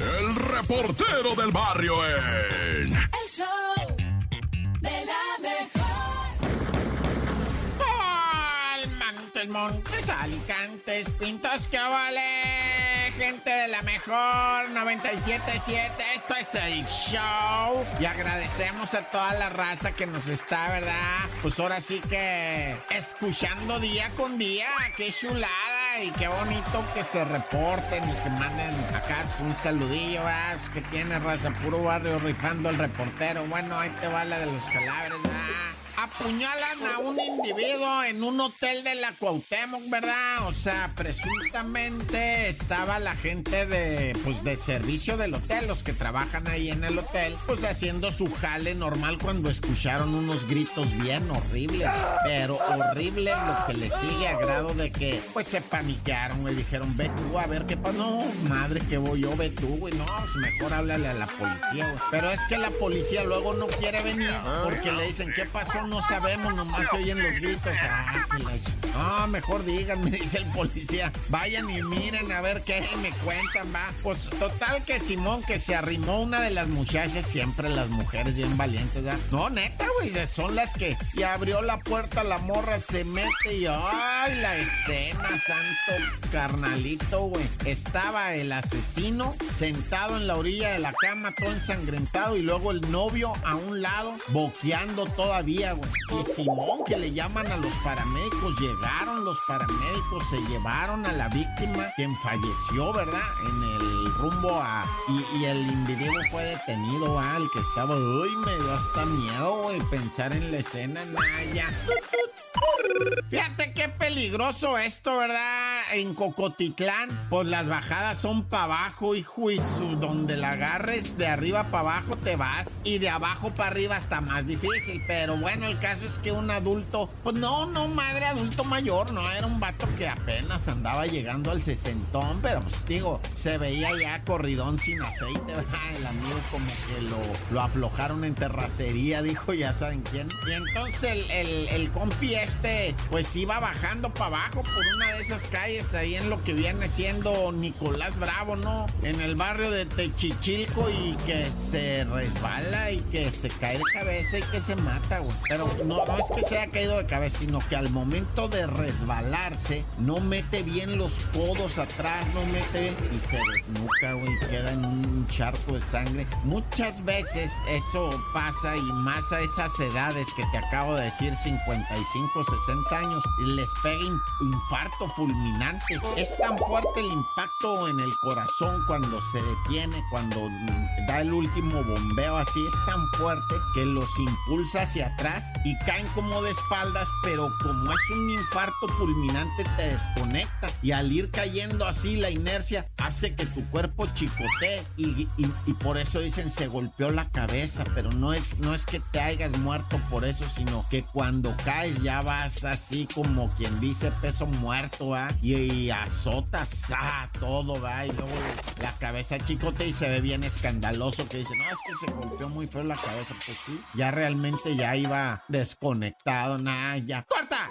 el reportero del barrio en... El show de la mejor. Montes, montes, alicantes, pintos, que vale. Gente de la mejor 977, esto es el show. Y agradecemos a toda la raza que nos está, ¿verdad? Pues ahora sí que escuchando día con día. Qué chulada y qué bonito que se reporten y que manden acá un saludillo, ¿verdad? Pues que tiene raza puro barrio rifando el reportero. Bueno, ahí te va la de los calabres, ¿verdad? Apuñalan a un individuo en un hotel de la Cuauhtémoc, ¿verdad? O sea, presuntamente estaba la gente de, pues, de servicio del hotel, los que trabajan ahí en el hotel, pues haciendo su jale normal cuando escucharon unos gritos bien horribles, pero horrible lo que le sigue a grado de que, pues, se paniquearon, güey, dijeron, ve tú a ver qué pasa. No, madre, que voy yo, ve tú, güey, no, pues mejor háblale a la policía, güey. Pero es que la policía luego no quiere venir porque le dicen, ¿qué pasó? No sabemos, nomás se oyen los gritos. Ah, mejor díganme, dice el policía. Vayan y miren a ver qué me cuentan, va. Pues total que Simón, que se arrimó una de las muchachas, siempre las mujeres bien valientes, ¿verdad? No, neta, güey, son las que. Y abrió la puerta, la morra se mete y. ¡Ay, la escena, santo carnalito, güey! Estaba el asesino sentado en la orilla de la cama, todo ensangrentado, y luego el novio a un lado, boqueando todavía, güey. Y Simón, que le llaman a los paramédicos, llegaron los paramédicos, se llevaron a la víctima, quien falleció, ¿verdad? En el rumbo a. Y, y el individuo fue detenido. El que estaba. Uy, me dio hasta miedo, güey, pensar en la escena, Naya. Fíjate qué peligroso esto, ¿verdad? En Cocotitlán, pues las bajadas son para abajo, hijo, y su- donde la agarres de arriba para abajo te vas, y de abajo para arriba está más difícil. Pero bueno, el caso es que un adulto, pues no, no, madre adulto mayor, no, era un vato que apenas andaba llegando al sesentón, pero pues digo, se veía ya corridón sin aceite. El amigo como que lo, lo aflojaron en terracería, dijo, ya saben quién. Y entonces el, el, el compi este, pues iba bajando para abajo por una de esas calles ahí en lo que viene siendo Nicolás Bravo, ¿no? En el barrio de Techichilco y que se resbala y que se cae de cabeza y que se mata, güey. Pero no, no es que se haya caído de cabeza, sino que al momento de resbalarse, no mete bien los codos atrás, no mete y se desnuca, güey, queda en un charco de sangre. Muchas veces eso pasa y más a esas edades que te acabo de decir, 55, 60 años, y les pega in- infarto fulminante. Es tan fuerte el impacto en el corazón cuando se detiene, cuando da el último bombeo así, es tan fuerte que los impulsa hacia atrás y caen como de espaldas, pero como es un infarto fulminante te desconecta y al ir cayendo así la inercia hace que tu cuerpo chicotee y, y- y por eso dicen se golpeó la cabeza, pero no es, no es que te hayas muerto por eso, sino que cuando caes ya vas así como quien dice peso muerto, ¿va? Y, y azotas ah, todo, va, y luego la cabeza chicote y se ve bien escandaloso que dice, no, es que se golpeó muy feo la cabeza, pues sí, ya realmente ya iba desconectado, nada, ya. ¡Corta!